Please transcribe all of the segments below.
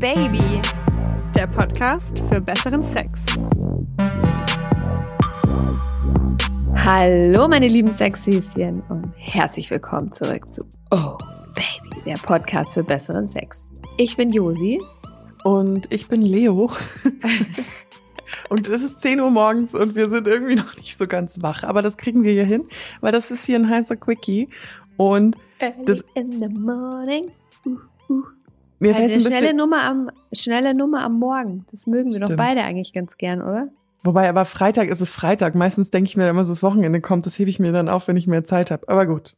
Baby, der Podcast für besseren Sex. Hallo meine lieben Sexhäschen und herzlich willkommen zurück zu Oh Baby, der Podcast für besseren Sex. Ich bin Josi. Und ich bin Leo. und es ist 10 Uhr morgens und wir sind irgendwie noch nicht so ganz wach. Aber das kriegen wir hier hin, weil das ist hier ein heißer Quickie. Und das, in the morning. Uh, uh. Mir Also eine ein schnelle Nummer am schnelle Nummer am Morgen. Das mögen wir doch Stimmt. beide eigentlich ganz gern, oder? wobei aber Freitag ist es Freitag. Meistens denke ich mir immer so, das Wochenende kommt, das hebe ich mir dann auf, wenn ich mehr Zeit habe. Aber gut.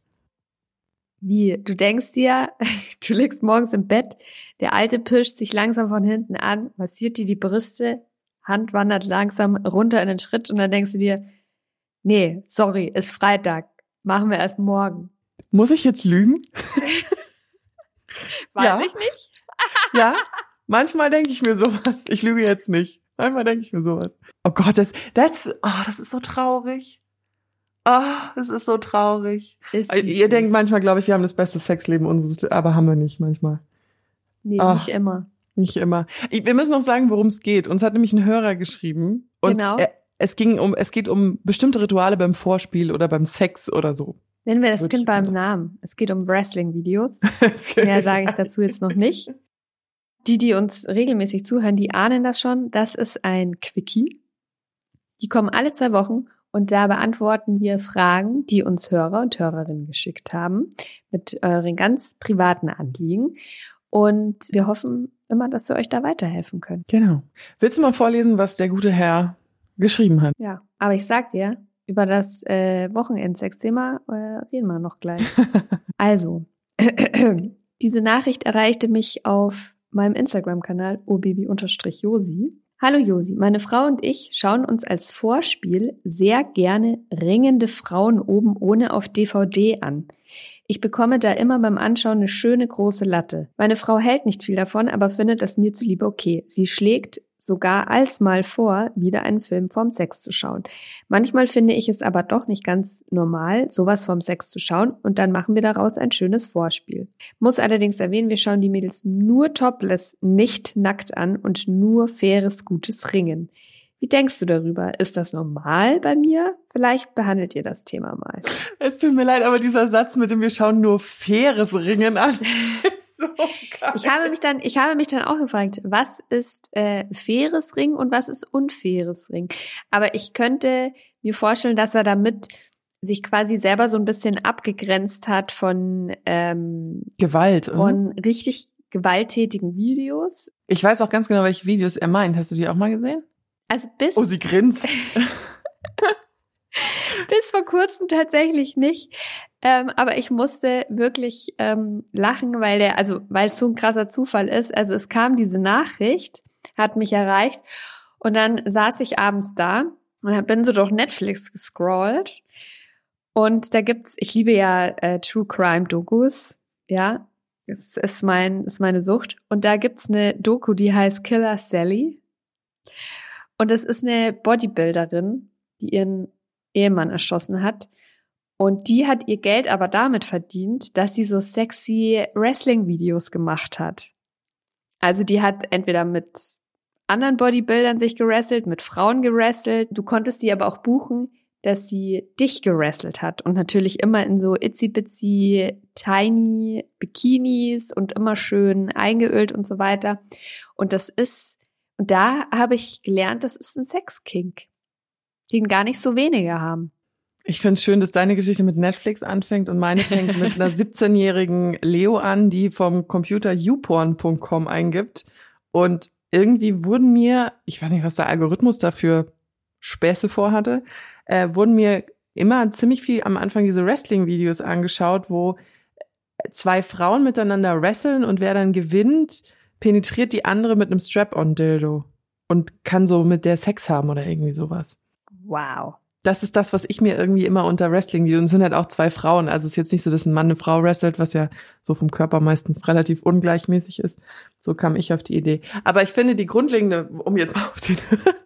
Wie? Du denkst dir, du liegst morgens im Bett, der Alte pischt sich langsam von hinten an, massiert dir die Brüste, Hand wandert langsam runter in den Schritt und dann denkst du dir, nee, sorry, ist Freitag, machen wir erst morgen. Muss ich jetzt lügen? Weiß Ja. ich nicht. Ja, manchmal denke ich mir sowas. Ich lüge jetzt nicht. Manchmal denke ich mir sowas. Oh Gott, das, that's, oh, das ist so traurig. Ah, das ist so traurig. Ist, Ihr es denkt ist. manchmal, glaube ich, wir haben das beste Sexleben unseres, aber haben wir nicht manchmal. Nee, Ah. nicht immer. Nicht immer. Ich, wir müssen noch sagen, worum es geht. Uns hat nämlich ein Hörer geschrieben. Und Genau. er, es ging um, es geht um bestimmte Rituale beim Vorspiel oder beim Sex oder so. Nennen wir das Würde Kind beim sagen. Namen. Es geht um Wrestling-Videos. Mehr sage ich dazu jetzt noch nicht. Die, die uns regelmäßig zuhören, die ahnen das schon. Das ist ein Quickie. Die kommen alle zwei Wochen und da beantworten wir Fragen, die uns Hörer und Hörerinnen geschickt haben, mit euren ganz privaten Anliegen. Und wir hoffen immer, dass wir euch da weiterhelfen können. Genau. Willst du mal vorlesen, was der gute Herr geschrieben hat? Ja, aber ich sag dir, über das äh, Wochenendsex-Thema äh, reden wir noch gleich. Also, diese Nachricht erreichte mich auf meinem Instagram-Kanal obaby-josi. Hallo Josi, meine Frau und ich schauen uns als Vorspiel sehr gerne ringende Frauen oben ohne auf DVD an. Ich bekomme da immer beim Anschauen eine schöne große Latte. Meine Frau hält nicht viel davon, aber findet das mir zuliebe okay. Sie schlägt sogar alsmal vor, wieder einen Film vorm Sex zu schauen. Manchmal finde ich es aber doch nicht ganz normal, sowas vom Sex zu schauen und dann machen wir daraus ein schönes Vorspiel. Muss allerdings erwähnen, wir schauen die Mädels nur topless, nicht nackt an und nur faires, gutes Ringen. Wie denkst du darüber? Ist das normal bei mir? Vielleicht behandelt ihr das Thema mal. Es tut mir leid, aber dieser Satz mit dem wir schauen nur faires Ringen an ist so geil. Ich habe mich dann, ich habe mich dann auch gefragt, was ist äh, faires Ring und was ist unfaires Ring? Aber ich könnte mir vorstellen, dass er damit sich quasi selber so ein bisschen abgegrenzt hat von ähm, Gewalt. oder? von richtig gewalttätigen Videos. Ich weiß auch ganz genau, welche Videos er meint. Hast du die auch mal gesehen? Also bis Oh, sie grinst. bis vor kurzem tatsächlich nicht. Ähm, aber ich musste wirklich ähm, lachen, weil der, also weil es so ein krasser Zufall ist. Also es kam diese Nachricht, hat mich erreicht und dann saß ich abends da und bin so durch Netflix gescrollt und da gibt's, ich liebe ja äh, True Crime Dokus, ja, es ist mein, ist meine Sucht und da gibt's eine Doku, die heißt Killer Sally und es ist eine Bodybuilderin, die ihren Ehemann erschossen hat. Und die hat ihr Geld aber damit verdient, dass sie so sexy Wrestling-Videos gemacht hat. Also die hat entweder mit anderen Bodybuildern sich gerasselt, mit Frauen gerasselt. Du konntest die aber auch buchen, dass sie dich gerasselt hat. Und natürlich immer in so itsy-bitsy, tiny Bikinis und immer schön eingeölt und so weiter. Und das ist, und da habe ich gelernt, das ist ein Sexkink, den gar nicht so wenige haben. Ich finde es schön, dass deine Geschichte mit Netflix anfängt und meine fängt mit einer 17-jährigen Leo an, die vom Computer youporn.com eingibt. Und irgendwie wurden mir, ich weiß nicht, was der Algorithmus dafür Späße vorhatte, äh, wurden mir immer ziemlich viel am Anfang diese Wrestling-Videos angeschaut, wo zwei Frauen miteinander wresteln und wer dann gewinnt, penetriert die andere mit einem Strap-on-Dildo und kann so mit der Sex haben oder irgendwie sowas Wow. das ist das, was ich mir irgendwie immer unter Wrestling und es sind halt auch zwei Frauen. Also es ist jetzt nicht so, dass ein Mann eine Frau wrestelt, was ja so vom Körper meistens relativ ungleichmäßig ist. So kam ich auf die Idee. Aber ich finde die grundlegende, um jetzt mal auf den,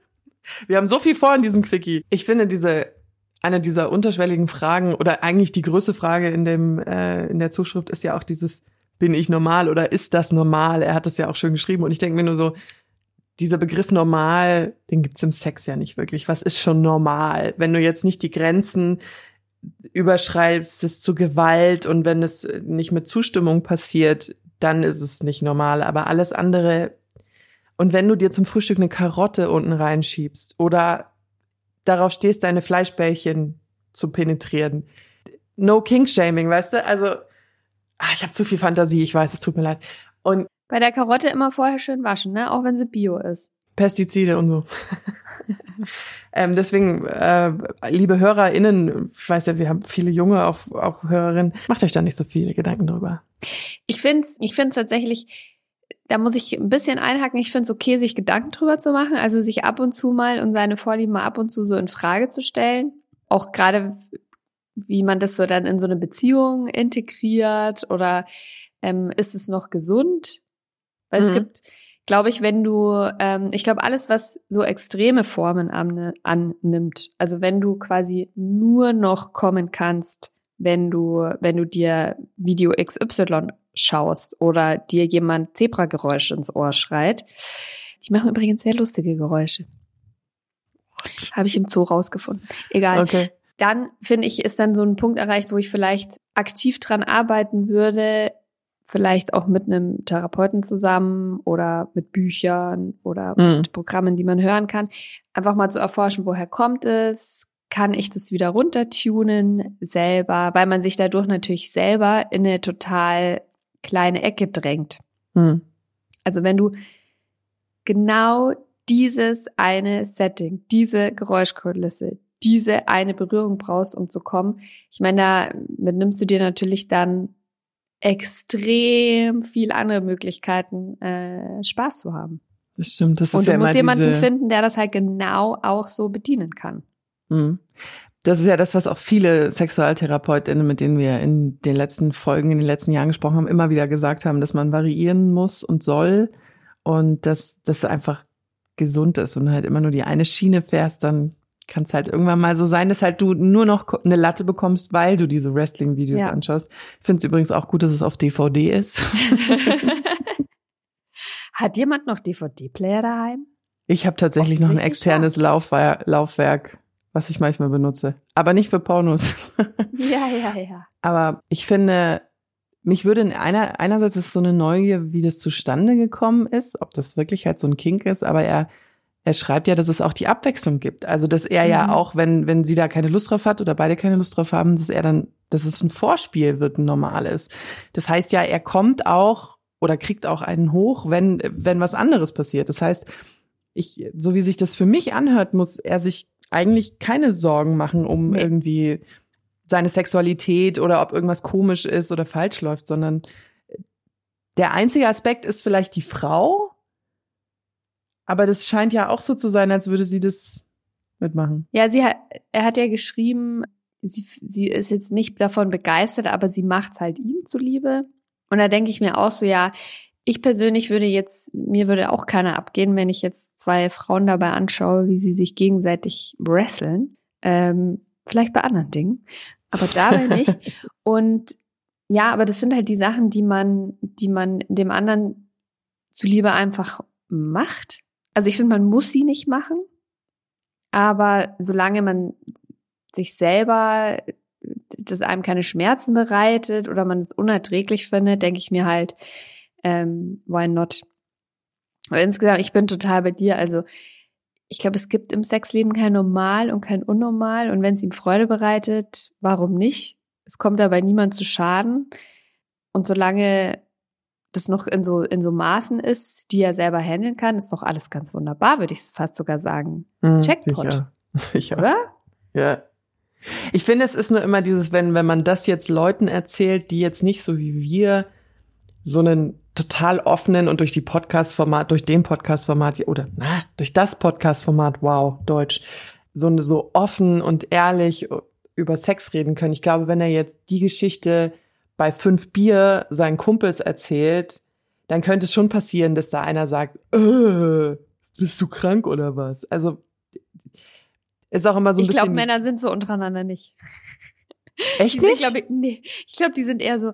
wir haben so viel vor in diesem Quickie. Ich finde diese, eine dieser unterschwelligen Fragen oder eigentlich die größte Frage in dem, äh, in der Zuschrift ist ja auch dieses bin ich normal oder ist das normal? Er hat es ja auch schön geschrieben und ich denke mir nur so, dieser Begriff normal, den gibt's im Sex ja nicht wirklich. Was ist schon normal? Wenn du jetzt nicht die Grenzen überschreibst es zu Gewalt und wenn es nicht mit Zustimmung passiert, dann ist es nicht normal. Aber alles andere und wenn du dir zum Frühstück eine Karotte unten reinschiebst oder darauf stehst, deine Fleischbällchen zu penetrieren, no King-Shaming, weißt du? Also, ach, ich habe zu viel Fantasie, ich weiß, es tut mir leid. Und Bei der Karotte immer vorher schön waschen, ne? Auch wenn sie bio ist. Pestizide und so. ähm, deswegen, äh, liebe HörerInnen, ich weiß ja, wir haben viele junge auch, auch Hörerinnen, macht euch da nicht so viele Gedanken drüber. Ich find's, ich find's tatsächlich, da muss ich ein bisschen einhaken. Ich find's okay, sich Gedanken drüber zu machen, also sich ab und zu mal und seine Vorlieben mal ab und zu so in Frage zu stellen. Auch gerade, wie man das so dann in so eine Beziehung integriert oder ähm, ist es noch gesund? Weil Mhm. es gibt, glaube ich, wenn du, ähm, ich glaube, alles, was so extreme Formen an, annimmt, also wenn du quasi nur noch kommen kannst, wenn du, wenn du dir Video XY schaust oder dir jemand Zebrageräusche ins Ohr schreit. Die machen übrigens sehr lustige Geräusche. Habe ich im Zoo rausgefunden. Egal Okay. Dann finde ich, ist dann so ein Punkt erreicht, wo ich vielleicht aktiv dran arbeiten würde, vielleicht auch mit einem Therapeuten zusammen oder mit Büchern oder Mhm. mit Programmen, die man hören kann, einfach mal zu erforschen, woher kommt es? Kann ich das wieder runtertunen selber, weil man sich dadurch natürlich selber in eine total kleine Ecke drängt. Hm. Also wenn du genau dieses eine Setting, diese Geräuschkulisse, diese eine Berührung brauchst, um zu kommen, ich meine, da nimmst du dir natürlich dann extrem viel andere Möglichkeiten, äh, Spaß zu haben. Das stimmt. Das ist Und ja du immer musst jemanden finden, der das halt genau auch so bedienen kann. Mhm. Das ist ja das, was auch viele SexualtherapeutInnen, mit denen wir in den letzten Folgen, in den letzten Jahren gesprochen haben, immer wieder gesagt haben, dass man variieren muss und soll und dass das einfach gesund ist und halt immer nur die eine Schiene fährst, dann kann es halt irgendwann mal so sein, dass halt du nur noch eine Latte bekommst, weil du diese Wrestling-Videos Ja. anschaust. Ich finde es übrigens auch gut, dass es auf DVD ist. Hat jemand noch DVD-Player daheim? Ich habe tatsächlich noch ein externes Laufwer Laufwerk, was ich manchmal benutze. Aber nicht für Pornos. Ja, ja, ja. Aber ich finde, mich würde in einer, einerseits ist so eine Neugier, wie das zustande gekommen ist, ob das wirklich halt so ein Kink ist, aber er, er schreibt ja, dass es auch die Abwechslung gibt. Also, dass er ja Mhm. auch, wenn, wenn sie da keine Lust drauf hat oder beide keine Lust drauf haben, dass er dann, dass es ein Vorspiel wird, ein normales. Das heißt ja, er kommt auch oder kriegt auch einen hoch, wenn, wenn was anderes passiert. Das heißt, ich, so wie sich das für mich anhört, muss er sich eigentlich keine Sorgen machen, um Nee. irgendwie seine Sexualität oder ob irgendwas komisch ist oder falsch läuft, sondern der einzige Aspekt ist vielleicht die Frau, aber das scheint ja auch so zu sein, als würde sie das mitmachen. Ja, sie hat, er hat ja geschrieben, sie, sie ist jetzt nicht davon begeistert, aber sie macht's halt ihm zuliebe. Und da denke ich mir auch so, ja, ich persönlich würde jetzt, mir würde auch keiner abgehen, wenn ich jetzt zwei Frauen dabei anschaue, wie sie sich gegenseitig wresteln. Ähm, vielleicht bei anderen Dingen, aber dabei nicht. Und ja, aber das sind halt die Sachen, die man, die man dem anderen zuliebe einfach macht. Also ich finde, man muss sie nicht machen. Aber solange man sich selber das einem keine Schmerzen bereitet oder man es unerträglich findet, denke ich mir halt, ähm, why not? Aber insgesamt, ich bin total bei dir. Also ich glaube, es gibt im Sexleben kein Normal und kein Unnormal. Und wenn es ihm Freude bereitet, warum nicht? Es kommt dabei niemand zu Schaden. Und solange das noch in so, in so Maßen ist, die er selber handeln kann, ist doch alles ganz wunderbar, würde ich fast sogar sagen. Hm. Ich auch. Ich auch. Oder? Ja. Ich finde, es ist nur immer dieses, wenn, wenn man das jetzt Leuten erzählt, die jetzt nicht so wie wir so einen total offenen und durch die Podcast-Format, durch den Podcast-Format oder na, durch das Podcast-Format, wow, Deutsch, so, so offen und ehrlich über Sex reden können. Ich glaube, wenn er jetzt die Geschichte bei fünf Bier seinen Kumpels erzählt, dann könnte es schon passieren, dass da einer sagt, äh, bist du krank oder was? Also ist auch immer so ein ich bisschen. glaube, Männer sind so untereinander nicht. echt Die sind, nicht? glaub ich, nee, ich glaube, die sind eher so,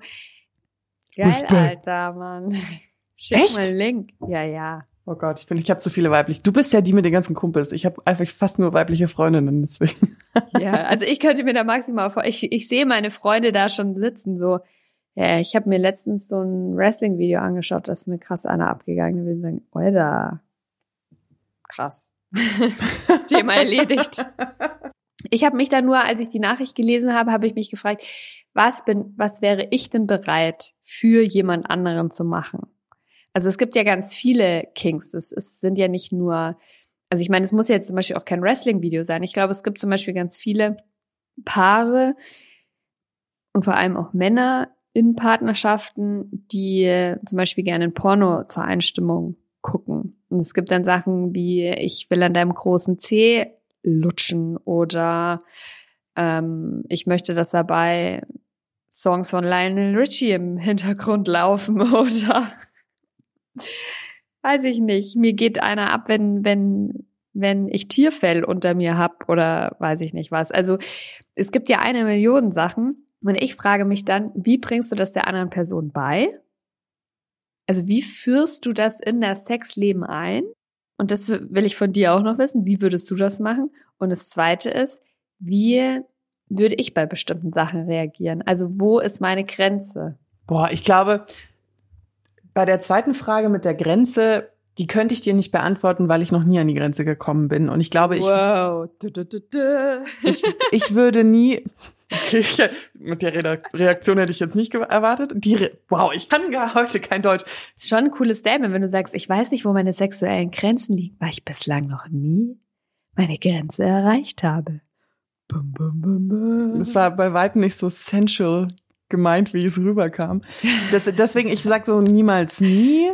Geil. Alter, Mann. Schick Echt? mal einen Link. Ja, ja. Oh Gott, ich bin, ich habe zu viele weiblich. Du bist ja die mit den ganzen Kumpels. Ich habe einfach fast nur weibliche Freundinnen, deswegen. Ja, also ich könnte mir da maximal vor, ich, ich sehe meine Freunde da schon sitzen, so. Ja, ich habe mir letztens so ein Wrestling-Video angeschaut, das ist mir krass einer abgegangen. Wir sagen, Alter, krass. Thema erledigt. Ich habe mich da nur, als ich die Nachricht gelesen habe, habe ich mich gefragt, was bin, was wäre ich denn bereit für jemand anderen zu machen? Also es gibt ja ganz viele Kings. Es, es sind ja nicht nur, also ich meine, es muss jetzt zum Beispiel auch kein Wrestling-Video sein. Ich glaube, es gibt zum Beispiel ganz viele Paare und vor allem auch Männer in Partnerschaften, die zum Beispiel gerne ein Porno zur Einstimmung gucken. Und es gibt dann Sachen wie, ich will an deinem großen Zeh lutschen oder ähm, ich möchte, dass dabei Songs von Lionel Richie im Hintergrund laufen oder weiß ich nicht. Mir geht einer ab, wenn, wenn, wenn ich Tierfell unter mir hab oder weiß ich nicht was. Also es gibt ja eine Million Sachen. Und ich frage mich dann, wie bringst du das der anderen Person bei? Also wie führst du das in das Sexleben ein? Und das will ich von dir auch noch wissen. Wie würdest du das machen? Und das zweite ist, wie würde ich bei bestimmten Sachen reagieren? Also wo ist meine Grenze? Boah, ich glaube, bei der zweiten Frage mit der Grenze, die könnte ich dir nicht beantworten, weil ich noch nie an die Grenze gekommen bin. Und ich glaube, ich, wow. Du, du, du, du. ich, ich würde nie. Okay, mit der Reaktion hätte ich jetzt nicht erwartet. Die, Re wow, ich kann gar heute kein Deutsch. ist schon ein cooles Statement, wenn du sagst, ich weiß nicht, wo meine sexuellen Grenzen liegen, weil ich bislang noch nie meine Grenze erreicht habe. Bum, bum, bum, bum. Das war bei weitem nicht so sensual gemeint, wie es rüberkam. Das, deswegen, ich sag so niemals nie.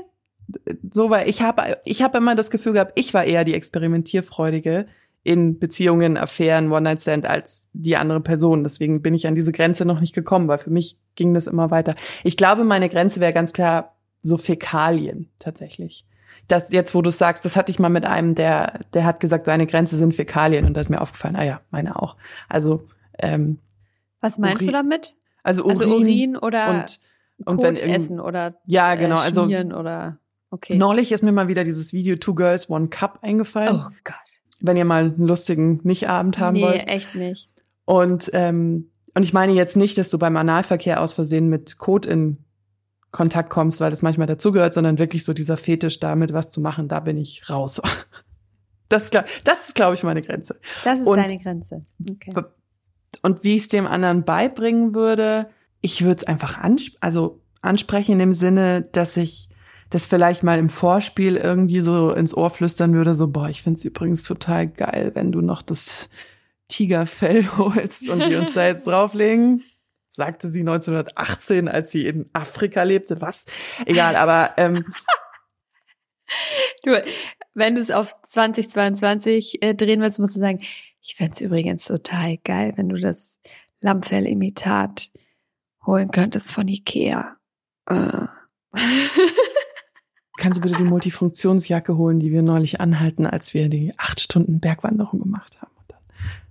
So, weil ich habe ich hab immer das Gefühl gehabt, ich war eher die Experimentierfreudige in Beziehungen, Affären, One-Night-Stand als die andere Person. Deswegen bin ich an diese Grenze noch nicht gekommen, weil für mich ging das immer weiter. Ich glaube, meine Grenze wäre ganz klar so Fäkalien tatsächlich. Das jetzt, wo du sagst, das hatte ich mal mit einem, der, der hat gesagt, seine Grenze sind Fäkalien und da ist mir aufgefallen, ah ja, meine auch. Also, ähm, Was meinst du Urin- damit? Also Urin, Also Urin oder und, und Kot wenn essen oder Ja, genau, äh, also- oder okay. Neulich ist mir mal wieder dieses Video Two Girls One Cup eingefallen. Oh Gott. Wenn ihr mal einen lustigen Nicht-Abend haben nee, wollt. echt nicht. Und, ähm, und ich meine jetzt nicht, dass du beim Analverkehr aus Versehen mit Kot in Kontakt kommst, weil das manchmal dazugehört, sondern wirklich so dieser Fetisch damit was zu machen, da bin ich raus. Das ist, das ist glaube ich, meine Grenze. Das ist Und- deine Grenze. Okay. Und wie ich es dem anderen beibringen würde, ich würde es einfach ansp also ansprechen in dem Sinne, dass ich das vielleicht mal im Vorspiel irgendwie so ins Ohr flüstern würde, so, boah, ich find's übrigens total geil, wenn du noch das Tigerfell holst und wir uns da jetzt drauflegen. Sagte sie 1918, als sie in Afrika lebte. Was? Egal, aber ähm, Du, wenn du es auf 2022 äh, drehen willst, musst du sagen, ich fänd's übrigens total geil, wenn du das Lammfell-Imitat holen könntest von Ikea. Äh. kannst du bitte die Multifunktionsjacke holen, die wir neulich anhalten, als wir die acht Stunden Bergwanderung gemacht haben. Und dann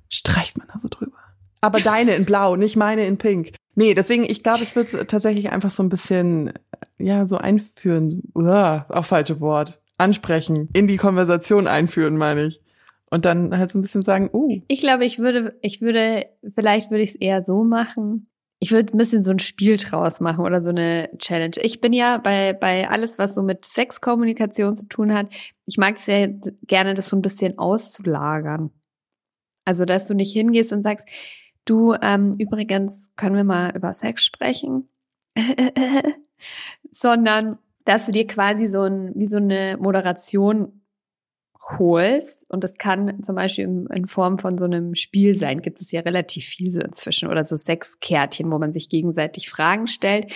streicht man da so drüber. Aber deine in blau, nicht meine in pink. Nee, deswegen, ich glaube, ich würde es tatsächlich einfach so ein bisschen, ja, so einführen. Uah, auch falsche Wort. Ansprechen. In die Konversation einführen, meine ich. Und dann halt so ein bisschen sagen, uh, Ich glaube, ich würde, ich würde, vielleicht würde ich es eher so machen. Ich würde ein bisschen so ein Spiel draus machen oder so eine Challenge. Ich bin ja bei, bei alles, was so mit Sexkommunikation zu tun hat, ich mag es ja gerne, das so ein bisschen auszulagern. Also, dass du nicht hingehst und sagst, du, ähm, übrigens, können wir mal über Sex sprechen? Sondern, dass du dir quasi so ein, wie so eine Moderation holst und das kann zum Beispiel in, Form von so einem Spiel sein, gibt es ja relativ viel so inzwischen oder so Sexkärtchen, wo man sich gegenseitig Fragen stellt,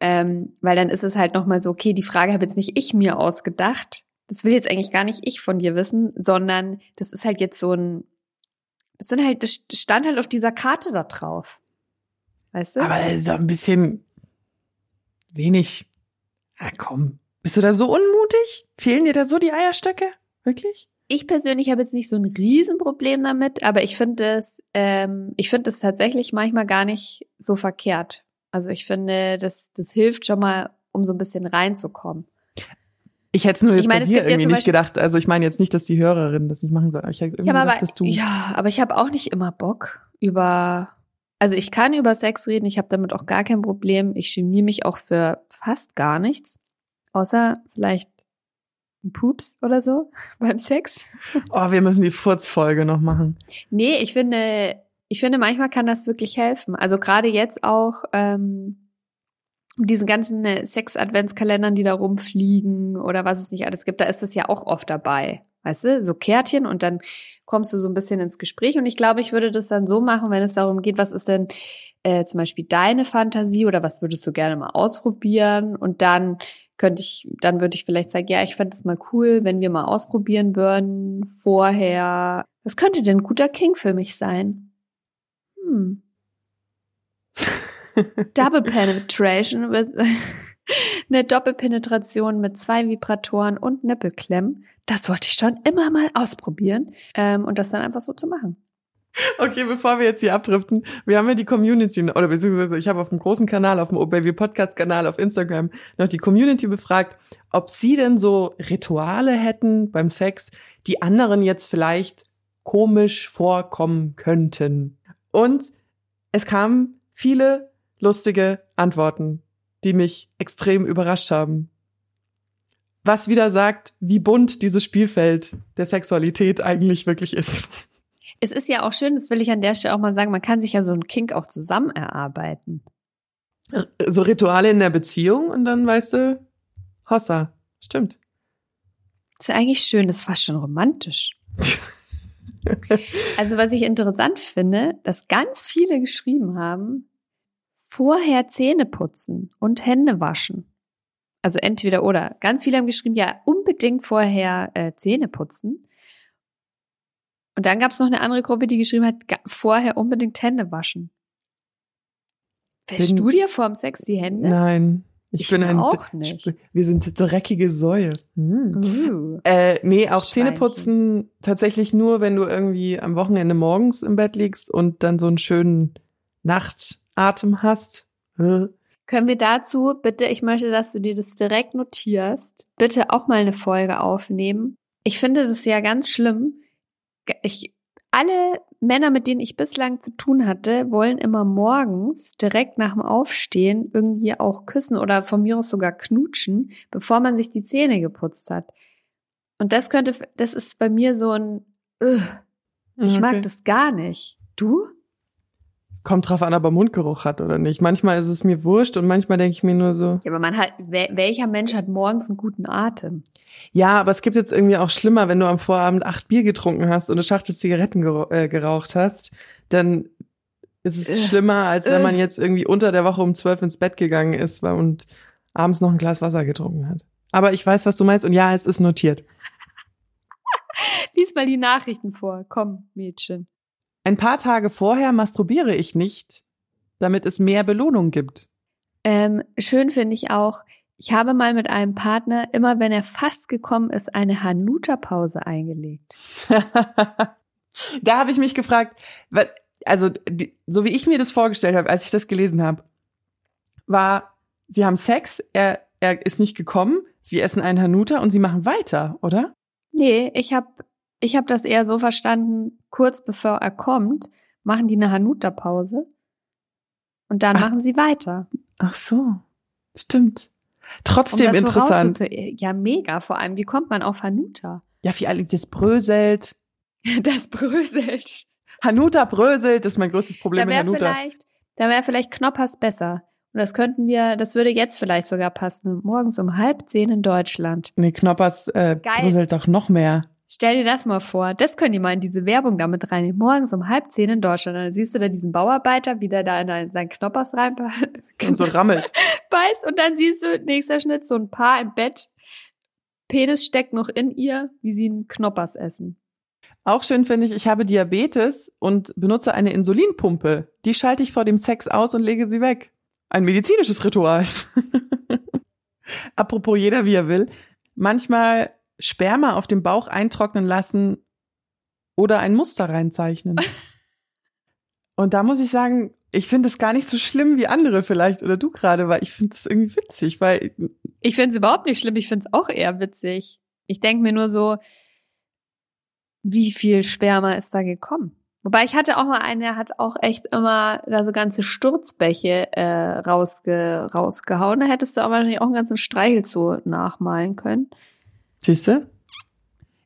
ähm, weil dann ist es halt nochmal so, okay, die Frage habe jetzt nicht ich mir ausgedacht, das will jetzt eigentlich gar nicht ich von dir wissen, sondern das ist halt jetzt so ein, das sind halt, das stand halt auf dieser Karte da drauf, weißt du? aber so ein bisschen wenig. Ah, komm. Bist du da so unmutig? Fehlen dir da so die Eierstöcke? Wirklich? ich persönlich habe jetzt nicht so ein Riesenproblem damit, aber ich finde es, ähm, ich finde es tatsächlich manchmal gar nicht so verkehrt. Also ich finde, das, das hilft schon mal, um so ein bisschen reinzukommen. Ich hätte es nur jetzt Ich meine, bei dir irgendwie nicht gedacht. Also ich meine jetzt nicht, dass die Hörerinnen das nicht machen sollen. Ich hätte irgendwie Ja, aber, gedacht, dass du. ja, aber ich habe auch nicht immer Bock über. Also ich kann über Sex reden, ich habe damit auch gar kein Problem. Ich geniere mich auch für fast gar nichts. Außer vielleicht Pups oder so beim Sex. Oh, wir müssen die Furzfolge noch machen. Nee, ich finde, ich finde, manchmal kann das wirklich helfen. Also gerade jetzt auch ähm, mit diesen ganzen äh, Sex-Adventskalendern, die da rumfliegen oder was es nicht alles gibt, da ist es ja auch oft dabei. Weißt du, so Kärtchen und dann kommst du so ein bisschen ins Gespräch. Und ich glaube, ich würde das dann so machen, wenn es darum geht, was ist denn äh, zum Beispiel deine Fantasie oder was würdest du gerne mal ausprobieren? Und dann könnte ich, dann würde ich vielleicht sagen, ja, ich fände es mal cool, wenn wir mal ausprobieren würden vorher. Was könnte denn ein guter King für mich sein? Hm. Double Penetration with eine Doppelpenetration mit zwei Vibratoren und Nippelklemmen. Das wollte ich schon immer mal ausprobieren ähm, und das dann einfach so zu machen. Okay, bevor wir jetzt hier abdriften, wir haben ja die Community, oder beziehungsweise ich habe auf dem großen Kanal, auf dem OBaby Podcast Kanal auf Instagram noch die Community befragt, ob sie denn so Rituale hätten beim Sex, die anderen jetzt vielleicht komisch vorkommen könnten. Und es kamen viele lustige Antworten, die mich extrem überrascht haben. Was wieder sagt, wie bunt dieses Spielfeld der Sexualität eigentlich wirklich ist. Es ist ja auch schön, das will ich an der Stelle auch mal sagen, man kann sich ja so einen Kink auch zusammen erarbeiten. So Rituale in der Beziehung und dann weißt du, Hossa, stimmt. Das ist ja eigentlich schön, das ist fast schon romantisch. also was ich interessant finde, dass ganz viele geschrieben haben, vorher Zähne putzen und Hände waschen. Also entweder oder. Ganz viele haben geschrieben, ja, unbedingt vorher äh, Zähne putzen. Und dann gab es noch eine andere Gruppe, die geschrieben hat, vorher unbedingt Hände waschen. Wäschst du dir vorm Sex die Hände? Nein, ich, Ich bin ein. auch nicht. Wir sind dreckige Säue. Hm. Uh. Äh, nee, auch. Zähneputzen tatsächlich nur, wenn du irgendwie am Wochenende morgens im Bett liegst und dann so einen schönen Nachtatem hast. Äh, Können wir dazu bitte, ich möchte, dass du dir das direkt notierst, bitte auch mal eine Folge aufnehmen. Ich finde das ja ganz schlimm. Ich, alle Männer, mit denen ich bislang zu tun hatte, wollen immer morgens direkt nach dem Aufstehen irgendwie auch küssen oder von mir aus sogar knutschen, bevor man sich die Zähne geputzt hat. Und das könnte, das ist bei mir so ein, ich okay. mag das gar nicht. Du? Kommt drauf an, ob er Mundgeruch hat oder nicht. Manchmal ist es mir wurscht und manchmal denke ich mir nur so, Ja, aber man hat, wel- welcher Mensch hat morgens einen guten Atem? ja, aber es gibt jetzt irgendwie auch schlimmer, wenn du am Vorabend acht Bier getrunken hast und eine Schachtel Zigaretten äh, geraucht hast, dann ist es Äh, schlimmer, als wenn äh. man jetzt irgendwie unter der Woche um zwölf ins Bett gegangen ist und abends noch ein Glas Wasser getrunken hat. Aber ich weiß, was du meinst und ja, es ist notiert. Lies mal die Nachrichten vor. Komm, Mädchen. Ein paar Tage vorher masturbiere ich nicht, damit es mehr Belohnung gibt. Ähm, schön finde ich auch, ich habe mal mit einem Partner, immer wenn er fast gekommen ist, eine Hanuta-Pause eingelegt. da habe ich mich gefragt, also so wie ich mir das vorgestellt habe, als ich das gelesen habe, war, sie haben Sex, er, er ist nicht gekommen, sie essen einen Hanuta und sie machen weiter, oder? Nee, ich habe ich hab das eher so verstanden, kurz bevor er kommt, machen die eine Hanuta-Pause und dann Ach. machen sie weiter. Ach so, stimmt. Um Trotzdem so interessant. rauszuzu- ja, mega. Vor allem, wie kommt man auf Hanuta? ja, wie alle das bröselt. Das bröselt. Hanuta bröselt, das ist mein größtes Problem Da mit wäre Hanuta. vielleicht, da wäre vielleicht Knoppers besser. Und das könnten wir, das würde jetzt vielleicht sogar passen. Morgens um halb zehn in Deutschland. Nee, Knoppers äh, Geil. bröselt doch noch mehr. Stell dir das mal vor. Das können die mal in diese Werbung damit reinnehmen. Morgens um halb zehn in Deutschland. Dann siehst du da diesen Bauarbeiter, wie der da in ein- seinen Knoppers reinbeißt. Und so rammelt. Und dann siehst du, nächster Schnitt, so ein Paar im Bett. Penis steckt noch in ihr, wie sie einen Knoppers essen. Auch schön finde ich, ich habe Diabetes und benutze eine Insulinpumpe. Die schalte ich vor dem Sex aus und lege sie weg. Ein medizinisches Ritual. Apropos jeder wie er will. Manchmal Sperma auf dem Bauch eintrocknen lassen oder ein Muster reinzeichnen. Und da muss ich sagen, ich finde es gar nicht so schlimm wie andere vielleicht oder du gerade, weil ich finde es irgendwie witzig, weil Ich finde es überhaupt nicht schlimm, ich finde es auch eher witzig. Ich denke mir nur so, wie viel Sperma ist da gekommen? Wobei ich hatte auch mal einen, der hat auch echt immer da so ganze Sturzbäche äh, rausge rausgehauen. Da hättest du aber wahrscheinlich auch einen ganzen Streichelzoo nachmalen können. Siehst du?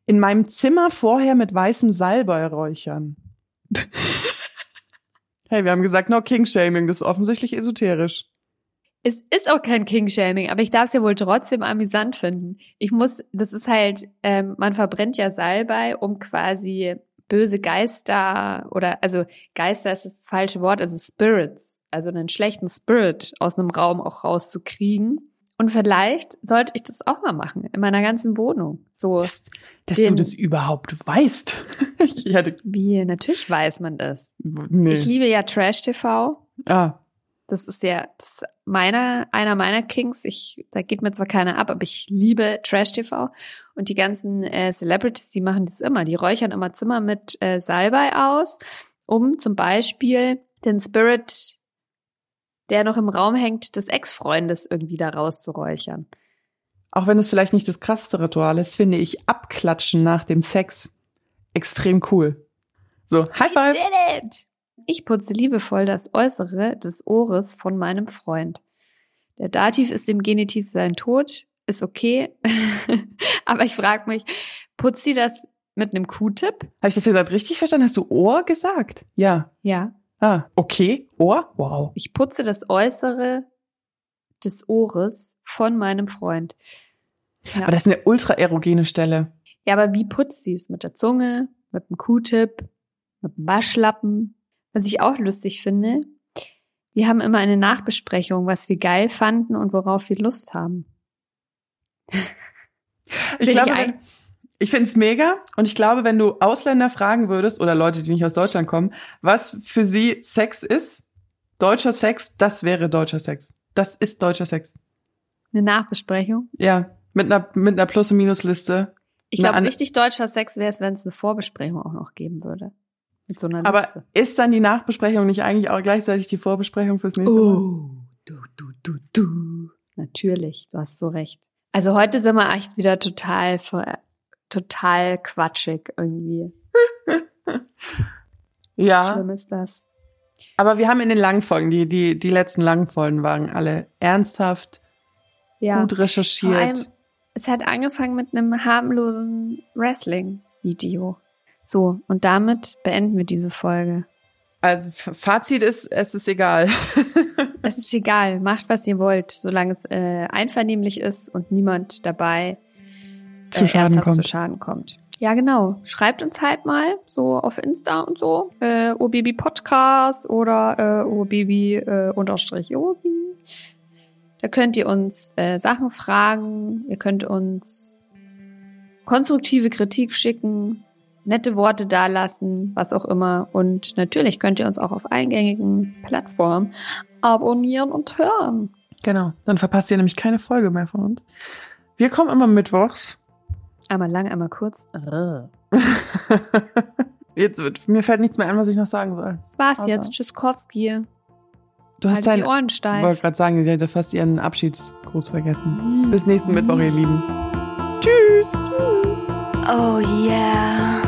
In meinem Zimmer vorher mit weißem Salbei räuchern. hey, wir haben gesagt, no King-Shaming, das ist offensichtlich esoterisch. Es ist auch kein King-Shaming, aber ich darf es ja wohl trotzdem amüsant finden. Ich muss, das ist halt, ähm, man verbrennt ja Salbei, um quasi böse Geister oder, also Geister ist das falsche Wort, also Spirits, also einen schlechten Spirit aus einem Raum auch rauszukriegen. Und vielleicht sollte ich das auch mal machen in meiner ganzen Wohnung. So, Dass, dass Den- du das überhaupt weißt. ich hatte, wie natürlich weiß man das. nee. Ich liebe ja Trash TV. ah, Das ist ja das ist meiner, einer meiner Kings. Ich, da geht mir zwar keiner ab, aber ich liebe Trash TV. Und die ganzen äh, Celebrities, die machen das immer. Die räuchern immer Zimmer mit äh, Salbei aus, um zum Beispiel den Spirit, der noch im Raum hängt, des Ex-Freundes irgendwie da rauszuräuchern. auch wenn es vielleicht nicht das krasseste Ritual ist, finde ich Abklatschen nach dem Sex extrem cool. So, High I Five. did it! Ich putze liebevoll das Äußere des Ohres von meinem Freund. Der Dativ ist dem Genitiv sein Tod, ist okay. Aber ich frage mich, putzt sie das mit einem Q-Tip? Habe ich das jetzt richtig verstanden? Hast du Ohr gesagt? Ja. Ja. Ah, okay. Ohr? Wow. Ich putze das Äußere des Ohres von meinem Freund. Ja. Aber das ist eine ultra erogene Stelle. Ja, aber wie putzt sie es? Mit der Zunge, mit dem Q-Tip, mit dem Waschlappen? Was ich auch lustig finde, wir haben immer eine Nachbesprechung, was wir geil fanden und worauf wir Lust haben. Ich glaube, ich ich finde es mega und ich glaube, wenn du Ausländer fragen würdest oder Leute, die nicht aus Deutschland kommen, was für sie Sex ist, deutscher Sex, das wäre deutscher Sex. Das ist deutscher Sex. Eine Nachbesprechung. Ja, mit einer mit einer Plus- und Minusliste. Ich glaube, richtig deutscher Sex wäre es, wenn es eine Vorbesprechung auch noch geben würde. Mit so einer Aber Liste. ist dann die Nachbesprechung nicht eigentlich auch gleichzeitig die Vorbesprechung fürs nächste Mal? Oh, du, du, du, du. Natürlich, du hast so recht. Also heute sind wir echt wieder total, ver- total quatschig irgendwie. Ja, Schlimm ist das. aber wir haben in den langen Folgen, die die die letzten langen Folgen waren alle ernsthaft, Ja. gut Vor allem, recherchiert. es hat angefangen mit einem harmlosen Wrestling-Video. So, und damit beenden wir diese Folge. Also Fazit ist, es ist egal. Es ist egal, macht was ihr wollt, solange es äh, einvernehmlich ist und niemand dabei Zu äh, Schaden kommt. zu Schaden kommt. Ja, genau. Schreibt uns halt mal so auf Insta und so, äh, OBB Podcast oder äh, OBB äh, unterstrich Josi. Da könnt ihr uns äh, Sachen fragen, ihr könnt uns konstruktive Kritik schicken, nette Worte dalassen, was auch immer. Und natürlich könnt ihr uns auch auf eingängigen Plattformen abonnieren und hören. Genau, dann verpasst ihr nämlich keine Folge mehr von uns. Wir kommen immer mittwochs. Einmal lang, einmal kurz. Jetzt wird, mir fällt nichts mehr ein, was ich noch sagen soll. Das war's Außer- jetzt. Tschüsskowski. Du hast Halt die deinen, Ohren ich wollte steif. gerade sagen, ihr hättet fast ihren Abschiedsgruß vergessen. Bis nächsten Mittwoch, ihr Lieben. Tschüss. Tschüss. Oh yeah.